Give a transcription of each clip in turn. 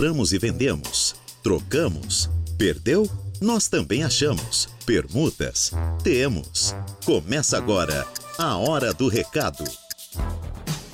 Compramos e vendemos. Trocamos. Perdeu? Nós também achamos. Permutas? Temos. Começa agora a Hora do Recado.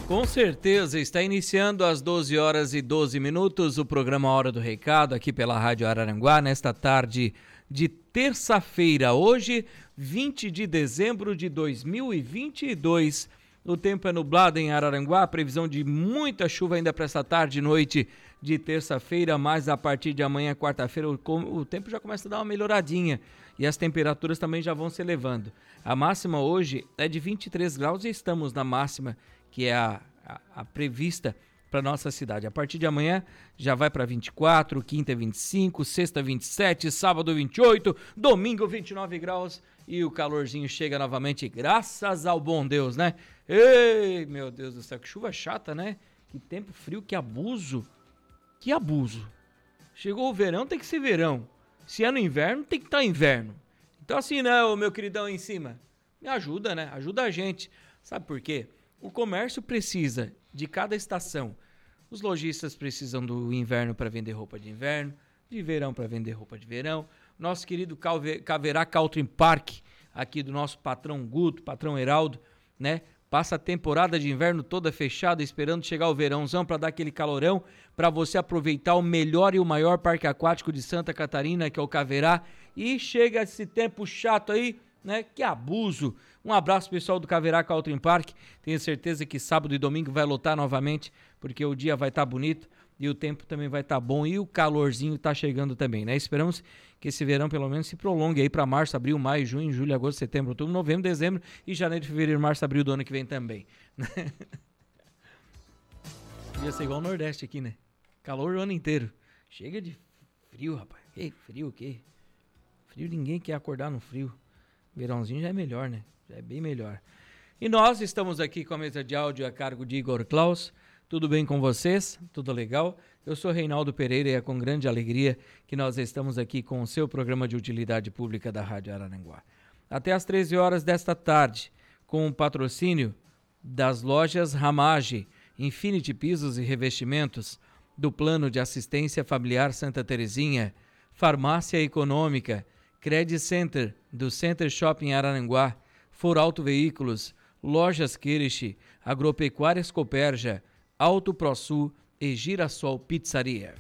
Com certeza está iniciando às 12 horas e 12 minutos o programa Hora do Recado aqui pela Rádio Araranguá nesta tarde de terça-feira, hoje, 20 de dezembro de 2022. O tempo é nublado em Araranguá, previsão de muita chuva ainda para esta tarde e noite de terça-feira, mas a partir de amanhã, quarta-feira, o, o, tempo já começa a dar uma melhoradinha e as temperaturas também já vão se elevando. A máxima hoje é de 23 graus e estamos na máxima, que é a, a, a prevista para nossa cidade. A partir de amanhã já vai para 24, quinta 25, sexta 27, sábado 28, domingo 29 graus e o calorzinho chega novamente, graças ao bom Deus, né? Ei, meu Deus do céu, que chuva chata, né? Que tempo frio, que abuso. Que abuso. Chegou o verão, tem que ser verão. Se é no inverno, tem que estar tá inverno. Então assim, né, meu queridão em cima. Me ajuda, né? Ajuda a gente. Sabe por quê? O comércio precisa de cada estação. Os lojistas precisam do inverno para vender roupa de inverno, de verão para vender roupa de verão. Nosso querido Caverá Country Park, aqui do nosso patrão Guto, patrão Heraldo, né? Passa a temporada de inverno toda fechada, esperando chegar o verãozão para dar aquele calorão, para você aproveitar o melhor e o maior parque aquático de Santa Catarina, que é o Caverá. E chega esse tempo chato aí, né? Que abuso. Um abraço pessoal do Caverá Country Park. Tenho certeza que sábado e domingo vai lotar novamente, porque o dia vai estar tá bonito e o tempo também vai estar tá bom e o calorzinho está chegando também, né? Esperamos que esse verão pelo menos se prolongue aí para março, abril, maio, junho, julho, agosto, setembro, outubro, novembro, dezembro e janeiro, fevereiro, março, abril do ano que vem também. Ia ser igual o Nordeste aqui, né? Calor o ano inteiro. Chega de frio, rapaz. Que frio o quê? Frio ninguém quer acordar no frio. Verãozinho já é melhor, né? Já é bem melhor. E nós estamos aqui com a mesa de áudio a cargo de Igor Klaus. Tudo bem com vocês? Tudo legal? Eu sou Reinaldo Pereira e é com grande alegria que nós estamos aqui com o seu programa de utilidade pública da Rádio Araranguá. Até às 13 horas desta tarde, com o patrocínio das lojas Ramage, Infinity Pisos e Revestimentos, do Plano de Assistência Familiar Santa Terezinha, Farmácia Econômica, Credit Center, do Center Shopping Araranguá, For Auto Veículos, Lojas Kirish, Agropecuárias Coperja, Auto ProSul e Girassol Pizzaria.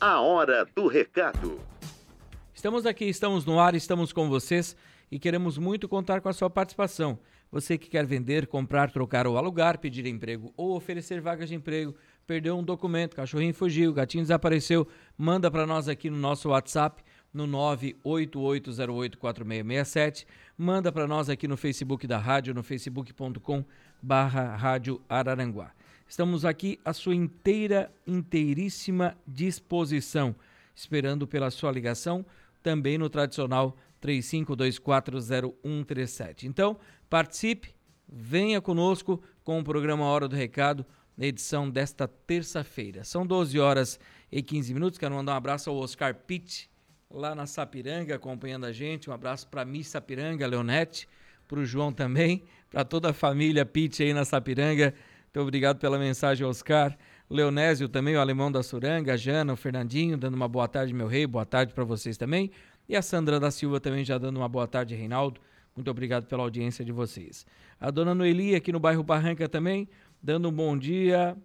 A hora do recado. Estamos aqui, estamos no ar, estamos com vocês e queremos muito contar com a sua participação. Você que quer vender, comprar, trocar ou alugar, pedir emprego ou oferecer vagas de emprego, perdeu um documento, cachorrinho fugiu, gatinho desapareceu, manda para nós aqui no nosso WhatsApp no 988084667, manda para nós aqui no Facebook da rádio, no facebook.com barra Rádio Araranguá. Estamos aqui à sua inteira, inteiríssima disposição, esperando pela sua ligação, também no tradicional 35240137. Então, participe, venha conosco com o programa Hora do Recado, na edição desta terça-feira. São 12 horas e 15 minutos. Quero mandar um abraço ao Oscar Pitt, lá na Sapiranga, acompanhando a gente. Um abraço para a Miss Sapiranga, Leonete, para o João também, para toda a família Pitt aí na Sapiranga muito obrigado pela mensagem, Oscar. Leonésio também, o alemão da Suranga, a Jana, o Fernandinho, dando uma boa tarde, meu rei, boa tarde para vocês também. E a Sandra da Silva também já dando uma boa tarde, Reinaldo. Muito obrigado pela audiência de vocês. A dona Noeli aqui no bairro Barranca também, dando um bom dia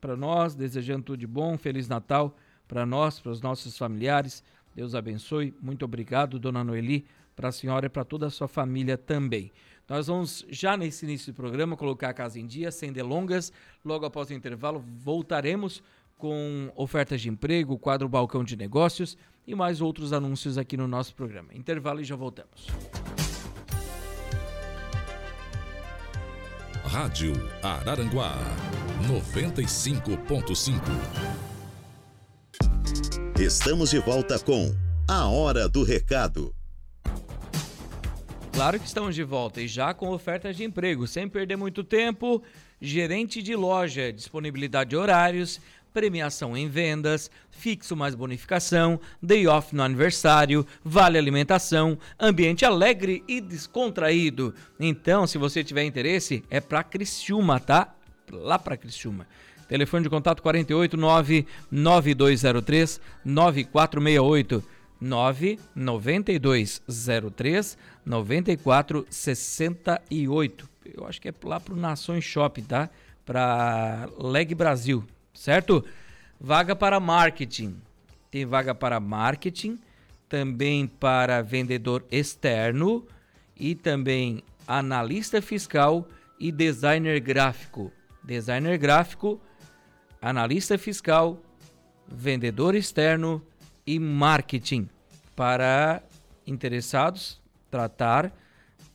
para nós, desejando tudo de bom, Feliz Natal para nós, para os nossos familiares. Deus abençoe. Muito obrigado, dona Noeli, para a senhora e para toda a sua família também. Nós vamos, já nesse início do programa, colocar a casa em dia, sem delongas. Logo após o intervalo, voltaremos com ofertas de emprego, quadro Balcão de Negócios e mais outros anúncios aqui no nosso programa. Intervalo e já voltamos. Rádio Araranguá 95.5 Estamos de volta com A Hora do Recado. Claro que estamos de volta e já com ofertas de emprego, sem perder muito tempo. Gerente de loja, disponibilidade de horários, premiação em vendas, fixo mais bonificação, day off no aniversário, vale alimentação, ambiente alegre e descontraído. Então, se você tiver interesse, é para Criciúma, tá? Lá para Criciúma. Telefone de contato 489 9203 9468 99203 9468. Eu acho que é lá pro Nações Shopping, tá? Para Leg Brasil, certo? Vaga para marketing. Tem vaga para marketing, também para vendedor externo e também analista fiscal e designer gráfico. Designer gráfico, analista fiscal, vendedor externo e marketing. Para interessados, tratar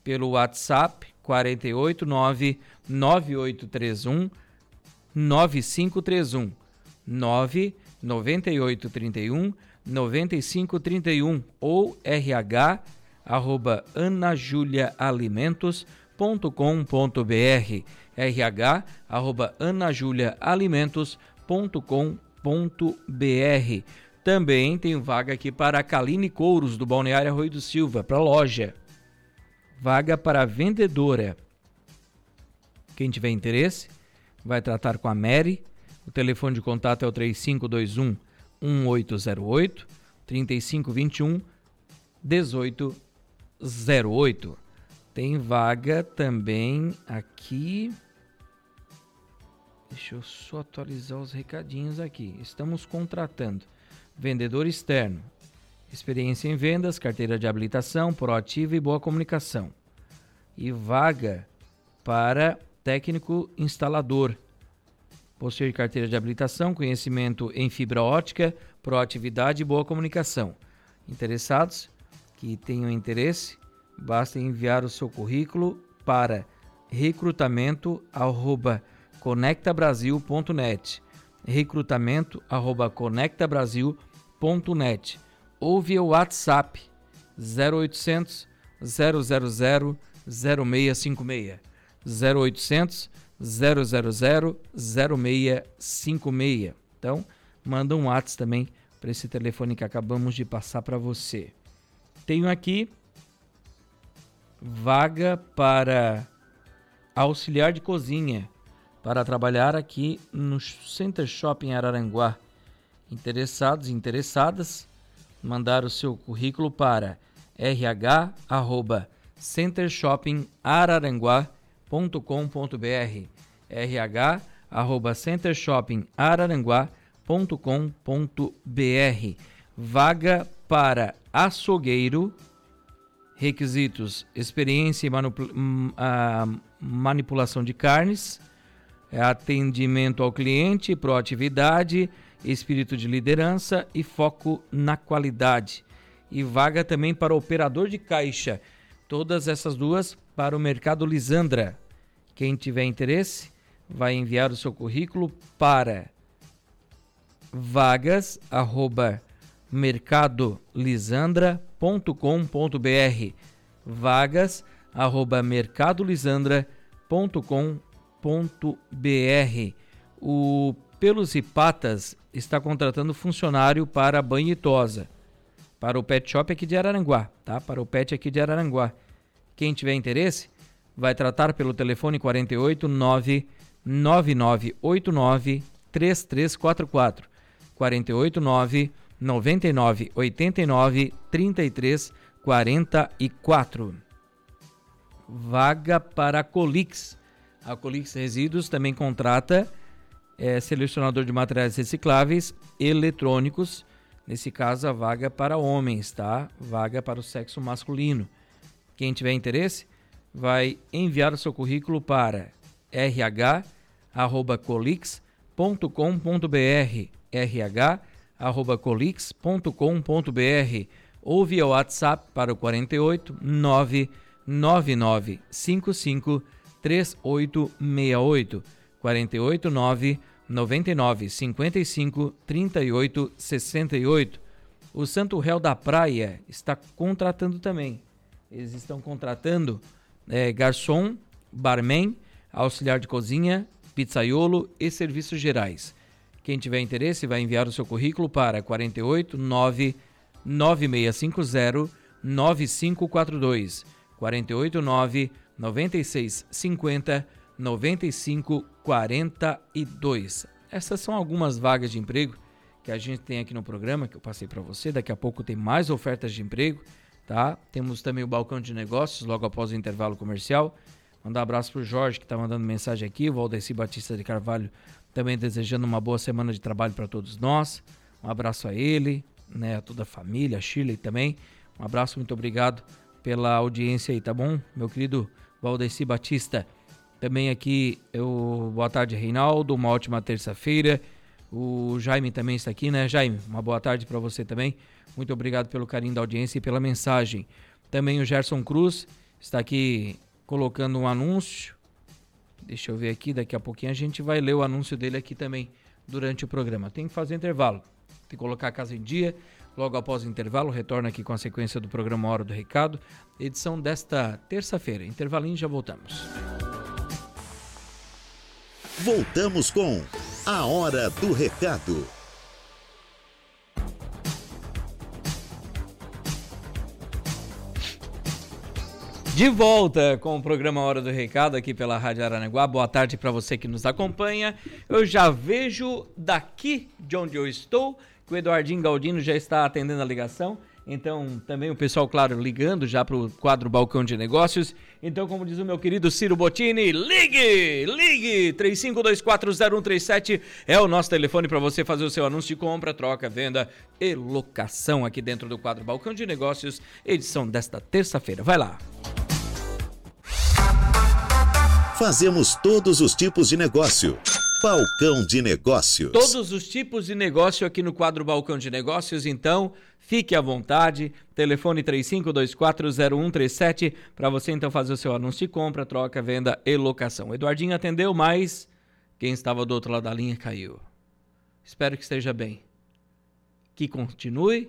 pelo WhatsApp 489 9831 9531 99831 9531 ou rh arroba anajuliaalimentos.com.br rh arroba anajuliaalimentos.com.br Também tem vaga aqui para Kaline Couros do Balneário Arroio do Silva, para loja. Vaga para vendedora. Quem tiver interesse, vai tratar com a Mary. O telefone de contato é o 3521 1808 3521 1808. Tem vaga também aqui. Deixa eu só atualizar os recadinhos aqui. Estamos contratando vendedor externo, experiência em vendas, carteira de habilitação, proativa e boa comunicação. E vaga para técnico instalador. Possui carteira de habilitação, conhecimento em fibra ótica, proatividade e boa comunicação. Interessados que tenham interesse, basta enviar o seu currículo para recrutamento@conectabrasil.net. recrutamento@conectabrasil.net ou via WhatsApp 0800 000 0656 0800 000 0656. Então, manda um WhatsApp também para esse telefone que acabamos de passar para você. Tenho aqui vaga para auxiliar de cozinha para trabalhar aqui no Center Shopping Araranguá. Interessados e interessadas, mandar o seu currículo para rh@centershoppingararanguá.com.br rh@centershoppingararanguá.com.br Vaga para açougueiro Requisitos: experiência em manipulação de carnes, atendimento ao cliente, proatividade, espírito de liderança e foco na qualidade. E vaga também para operador de caixa. Todas essas duas para o mercado Lisandra. Quem tiver interesse, vai enviar o seu currículo para vagas@mercadolisandra.com mercadolisandra.com.br mercadolisandra.com.br O Pelos e Patas está contratando funcionário para banho e tosa para o pet shop aqui de Araranguá, tá? Para o pet aqui de Araranguá. Quem tiver interesse, vai tratar pelo telefone 48 99989 3344 48 9 99 89 33 44. Vaga para Colix. A Colix Resíduos também contrata é, selecionador de materiais recicláveis eletrônicos. Nesse caso, a vaga para homens, tá? Vaga para o sexo masculino. Quem tiver interesse, vai enviar o seu currículo para rh@colix.com.br. rh colix.com.br ou via WhatsApp para o 48 999 55 3868 48 9 99 55 38 68. O Santo Réu da Praia está contratando também. Eles estão contratando é, garçom, barman, auxiliar de cozinha, pizzaiolo e serviços gerais. Quem tiver interesse vai enviar o seu currículo para 48 9 9650 9542 48 9 9650 9542. essas são algumas vagas de emprego que a gente tem aqui no programa, que eu passei para você. Daqui a pouco tem mais ofertas de emprego, tá? Temos também o balcão de negócios logo após o intervalo comercial. Mandar um abraço pro Jorge que está mandando mensagem aqui, o Valdeci Batista de Carvalho também desejando uma boa semana de trabalho para todos nós. Um abraço a ele, né, a toda a família, a Shirley também. Um abraço, muito obrigado pela audiência aí, tá bom? Meu querido Valdeci Batista. Também aqui, eu, boa tarde, Reinaldo. Uma ótima terça-feira. O Jaime também está aqui, né, Jaime? Uma boa tarde para você também. Muito obrigado pelo carinho da audiência e pela mensagem. Também o Gerson Cruz está aqui colocando um anúncio. Deixa eu ver aqui, daqui a pouquinho a gente vai ler o anúncio dele aqui também durante o programa. Tem que fazer intervalo, tem que colocar a casa em dia. Logo após o intervalo, retorna aqui com a sequência do programa Hora do Recado, edição desta terça-feira. Intervalinho já voltamos. Voltamos com a Hora do Recado. De volta com o programa Hora do Recado aqui pela Rádio Aranaguá. Boa tarde para você que nos acompanha. Eu já vejo daqui de onde eu estou que o Eduardinho Galdino já está atendendo a ligação. Então, também o pessoal, claro, ligando já para o quadro Balcão de Negócios. Então, como diz o meu querido Ciro Bottini, ligue! Ligue! 35240137 é o nosso telefone para você fazer o seu anúncio de compra, troca, venda e locação aqui dentro do quadro Balcão de Negócios, edição desta terça-feira. Vai lá! Fazemos todos os tipos de negócio. Balcão de Negócios. Todos os tipos de negócio aqui no quadro Balcão de Negócios, então fique à vontade. Telefone 35240137 para você então fazer o seu anúncio de compra, troca, venda e locação. Eduardinho atendeu, mas quem estava do outro lado da linha caiu. Espero que esteja bem. Que continue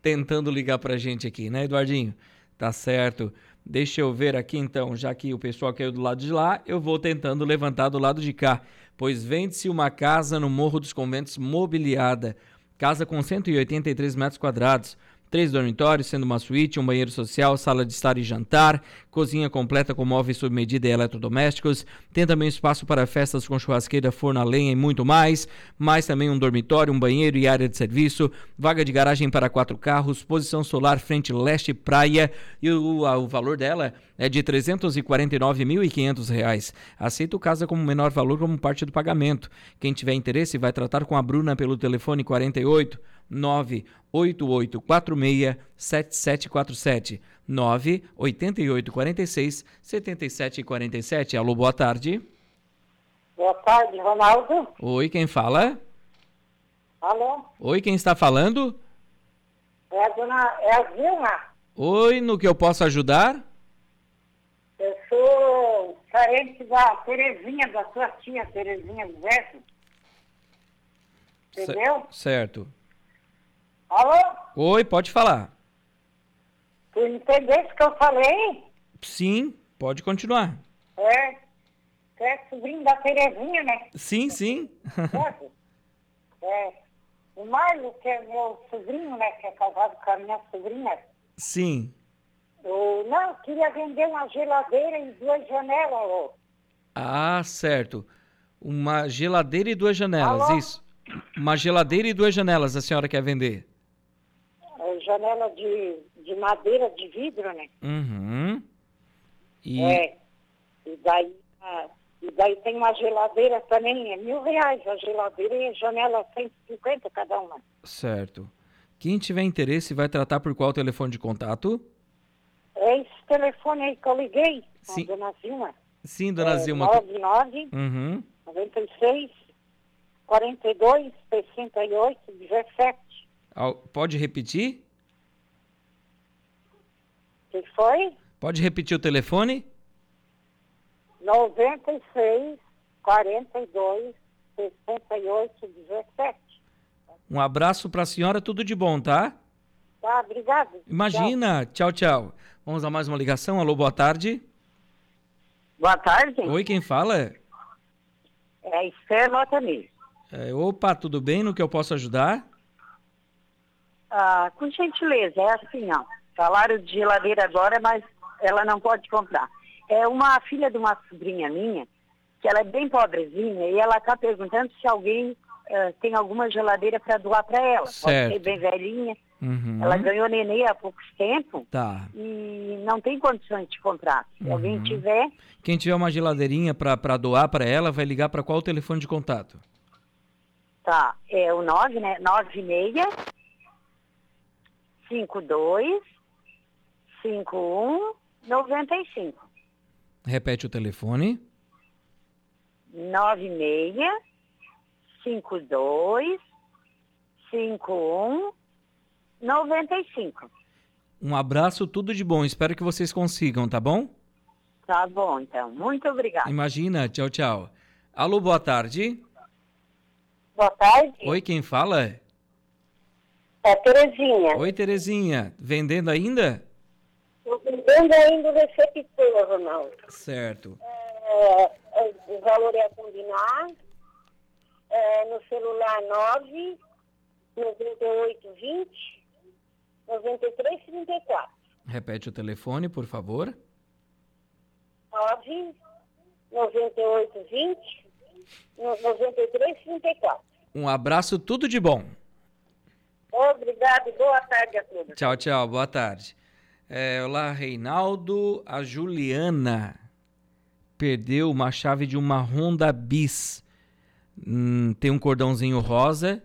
tentando ligar para a gente aqui, né, Eduardinho? Tá certo. Deixa eu ver aqui então, já que o pessoal caiu do lado de lá, eu vou tentando levantar do lado de cá pois vende-se uma casa no Morro dos Conventos mobiliada, casa com 183 metros quadrados, três dormitórios, sendo uma suíte, um banheiro social, sala de estar e jantar, cozinha completa com móveis sob medida e eletrodomésticos. Tem também espaço para festas com churrasqueira, forno a lenha e muito mais. Mais também um dormitório, um banheiro e área de serviço, vaga de garagem para quatro carros, posição solar frente leste praia e o, o valor dela é de R$ 349.500. Aceita o casa como menor valor como parte do pagamento. Quem tiver interesse vai tratar com a Bruna pelo telefone 48 98846 7747 98846 7747. Alô, boa tarde. Boa tarde, Ronaldo. Oi, quem fala? Alô? Oi, quem está falando? É a dona é a Vilma. Oi, no que eu posso ajudar? Eu sou parente da Terezinha, da sua tia Terezinha Zé. Entendeu? Certo. Alô? Oi, pode falar. Tu entendeste que eu falei? Sim, pode continuar. É. Tu é sobrinho da Terezinha, né? Sim, sim. É. O Marlon, que é meu sobrinho, né? Que é casado com a minha sobrinha. Sim. Eu, não, eu queria vender uma geladeira e duas janelas, ô. Ah, certo. Uma geladeira e duas janelas, Alô? isso. Uma geladeira e duas janelas a senhora quer vender? É, janela de, de madeira, de vidro, né? Uhum. E É. E daí, ah, e daí tem uma geladeira também, é mil reais a geladeira e a janela 150 cada uma. certo. Quem tiver interesse vai tratar por qual telefone de contato? É esse telefone aí que eu liguei, Sim. dona Zilma. Sim, dona é, Zilma. 99 Uhum. 96 42 68 17. Al- Pode repetir? Que foi? Pode repetir o telefone? 96 42 68 17. Um abraço para a senhora, tudo de bom, tá? Tá, obrigado. Imagina. Tchau, tchau. Vamos a mais uma ligação. Alô, boa tarde. Boa tarde. Oi, quem fala? É Esther Lotani. É, opa, tudo bem? No que eu posso ajudar? Ah, com gentileza, é assim, ó. Salário de geladeira agora, mas ela não pode comprar. É uma filha de uma sobrinha minha que ela é bem pobrezinha e ela está perguntando se alguém uh, tem alguma geladeira para doar para ela. Certo. Pode ser bem velhinha. Uhum. Ela ganhou neném há pouco tempo Tá. e não tem condições de comprar. Se alguém Uhum. tiver, Quem tiver uma geladeirinha para doar para ela, vai ligar para qual telefone de contato? tá. É o 9, né? 96 52 51 95. Repete o telefone. 96 52 51 95. Um abraço, tudo de bom. Espero que vocês consigam, tá bom? Tá bom, então. Muito obrigada. Imagina, tchau, tchau. Alô, boa tarde. Boa tarde. Oi, quem fala? É Terezinha. Oi, Terezinha. Vendendo ainda? Vendendo ainda o receptor, Ronaldo. Certo. É, o valor é a combinar. É, no celular 9 98 20 93 34. Repete o telefone, por favor. 9 98 20 93 34. Um abraço, tudo de bom. Obrigado e boa tarde a todos. Tchau, tchau, boa tarde. É, olá, Reinaldo. A Juliana perdeu uma chave de uma Honda Bis. Hum, tem um cordãozinho rosa,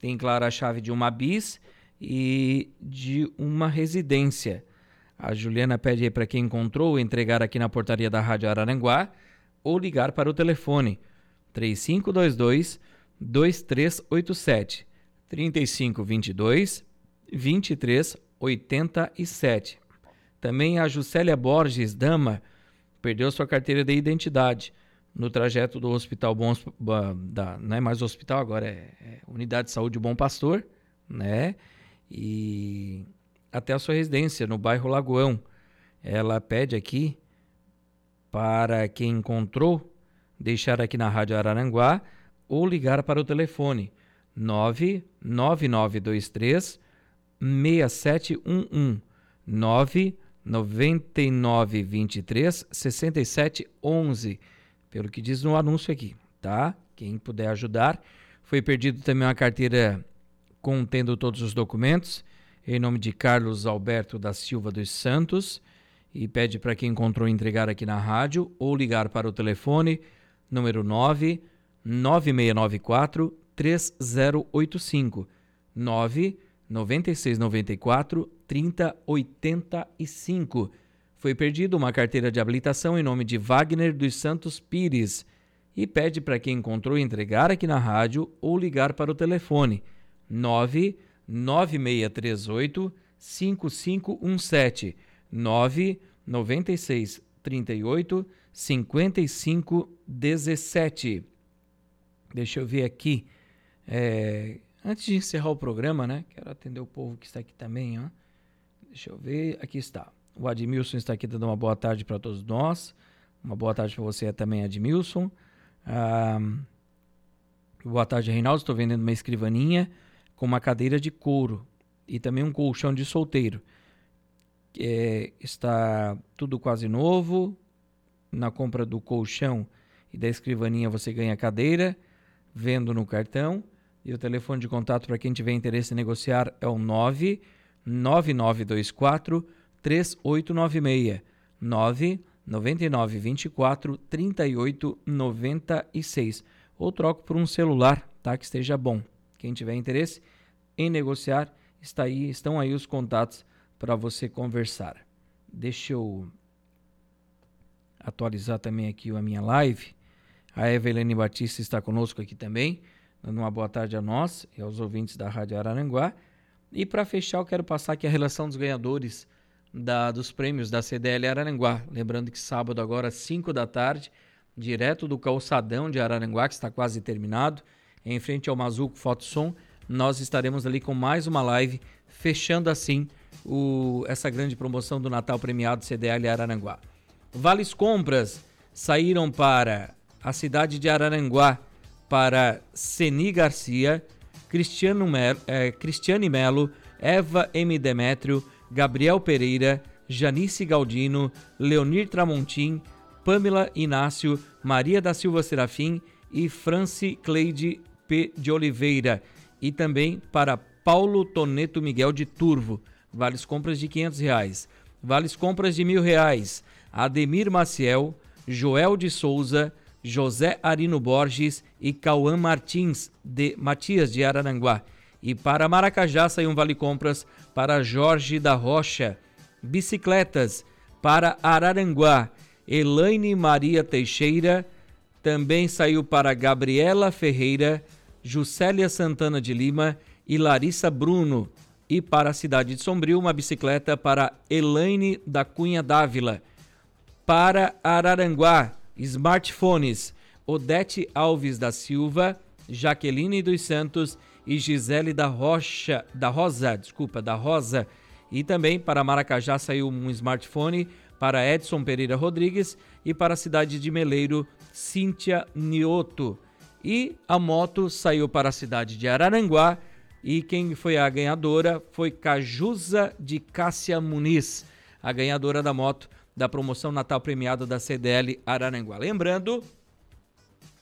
tem, claro, a chave de uma Bis e de uma residência. A Juliana pede aí para quem encontrou entregar aqui na portaria da Rádio Araranguá ou ligar para o telefone 3522 2387 3522 2387. Também a Juscelia Borges Dama perdeu sua carteira de identidade no trajeto do Hospital Bom da não é mais hospital agora é, é Unidade de Saúde Bom Pastor, né? E até a sua residência no bairro Lagoão. Ela pede aqui para quem encontrou deixar aqui na Rádio Araranguá ou ligar para o telefone 99923 6711 99923 6711 pelo que diz no anúncio aqui, tá? Quem puder ajudar. Foi perdido também uma carteira contendo todos os documentos em nome de Carlos Alberto da Silva dos Santos e pede para quem encontrou entregar aqui na rádio ou ligar para o telefone número 9 9694 3085 9 9694 3085. Foi perdido uma carteira de habilitação em nome de Wagner dos Santos Pires e pede para quem encontrou entregar aqui na rádio ou ligar para o telefone 9 9638 5517 9 96 38 55 17. Deixa eu ver aqui. É, antes de encerrar o programa, né? Quero atender o povo que está aqui também, ó. Deixa eu ver. Aqui está. O Admilson está aqui dando uma boa tarde para todos nós. Uma boa tarde para você também, Admilson. Ah, boa tarde, Reinaldo. Estou vendendo uma escrivaninha com uma cadeira de couro e também um colchão de solteiro. É, está tudo quase novo. Na compra do colchão e da escrivaninha você ganha cadeira, vendo no cartão. E o telefone de contato para quem tiver interesse em negociar é o 99924 3896 99924 3896 ou troco por um celular, tá? Que esteja bom. Quem tiver interesse em negociar, está aí, estão aí os contatos para você conversar. Deixa eu atualizar também aqui a minha live. A Evelene Batista está conosco aqui também, dando uma boa tarde a nós e aos ouvintes da Rádio Araranguá. E para fechar, eu quero passar aqui a relação dos ganhadores da, dos prêmios da CDL Araranguá. Lembrando que sábado, agora, às 5 da tarde, direto do calçadão de Araranguá, que está quase terminado, em frente ao Mazuco Fotossom, nós estaremos ali com mais uma live, fechando assim o, essa grande promoção do Natal premiado CDL Araranguá. Vales Compras saíram para a cidade de Araranguá para Seni Garcia, Cristiano Melo, eh, Cristiane Melo, Eva M. Demétrio, Gabriel Pereira, Janice Galdino, Leonir Tramontim, Pamela Inácio, Maria da Silva Serafim e Franci Cleide P. de Oliveira. E também para Paulo Toneto Miguel de Turvo, vales compras de 500 reais. Vales compras de mil reais. Ademir Maciel, Joel de Souza, José Arino Borges e Cauã Martins de Matias de Araranguá. E para Maracajá saiu um vale compras para Jorge da Rocha. Bicicletas para Araranguá. Elaine Maria Teixeira. Também saiu para Gabriela Ferreira, Juscelia Santana de Lima e Larissa Bruno. E para a cidade de Sombrio, uma bicicleta para Elaine da Cunha Dávila. Para Araranguá, smartphones Odete Alves da Silva, Jaqueline dos Santos e Gisele da Rocha, da Rosa, desculpa, da Rosa. E também para Maracajá saiu um smartphone para Edson Pereira Rodrigues e para a cidade de Meleiro, Cíntia Nioto. E a moto saiu para a cidade de Araranguá e quem foi a ganhadora foi Cajuza de Cássia Muniz, a ganhadora da moto da promoção Natal Premiado da CDL Araranguá. Lembrando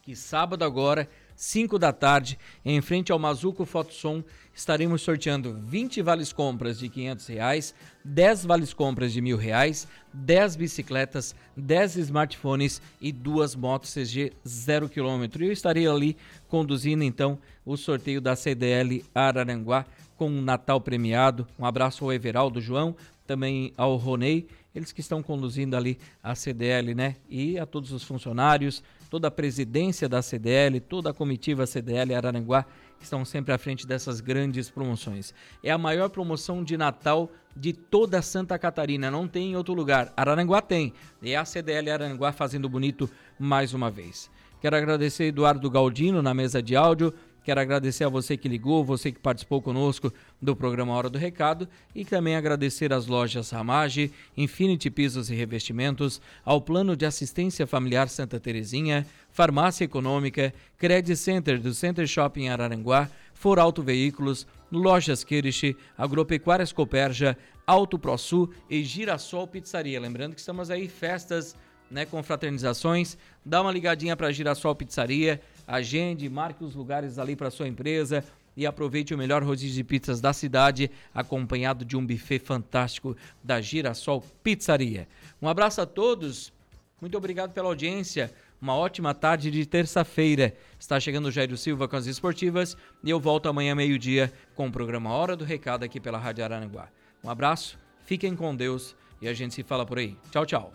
que sábado agora, 5 da tarde, em frente ao Mazuco Fotossom, estaremos sorteando 20 vales compras de 500 reais, 10 vales compras de mil reais, 10 bicicletas, 10 smartphones e duas motos CG 0 km. E eu estarei ali conduzindo então o sorteio da CDL Araranguá com um Natal premiado. Um abraço ao Everaldo João, também ao Ronei eles que estão conduzindo ali a CDL, né? E a todos os funcionários, toda a presidência da CDL, toda a comitiva CDL Araranguá, que estão sempre à frente dessas grandes promoções. É a maior promoção de Natal de toda Santa Catarina, não tem em outro lugar. Araranguá tem, e a CDL Araranguá fazendo bonito mais uma vez. Quero agradecer Eduardo Galdino na mesa de áudio, Quero agradecer a você que ligou, você que participou conosco do programa Hora do Recado e também agradecer às lojas Ramage, Infinity Pisos e Revestimentos, ao Plano de Assistência Familiar Santa Terezinha, Farmácia Econômica, Credit Center do Center Shopping Araranguá, For Auto Veículos, Lojas Kirish, Agropecuárias Coperja, Auto ProSul e Girassol Pizzaria. Lembrando que estamos aí festas, né, confraternizações. Dá uma ligadinha para Girassol Pizzaria agende, marque os lugares ali para sua empresa e aproveite o melhor rodízio de pizzas da cidade, acompanhado de um buffet fantástico da Girassol Pizzaria. Um abraço a todos, muito obrigado pela audiência. Uma ótima tarde de terça-feira. Está chegando o Jairo Silva com as esportivas e eu volto amanhã meio-dia com o programa Hora do Recado aqui pela Rádio Araranguá. Um abraço, fiquem com Deus e a gente se fala por aí. Tchau, tchau.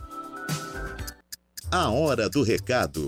A Hora do Recado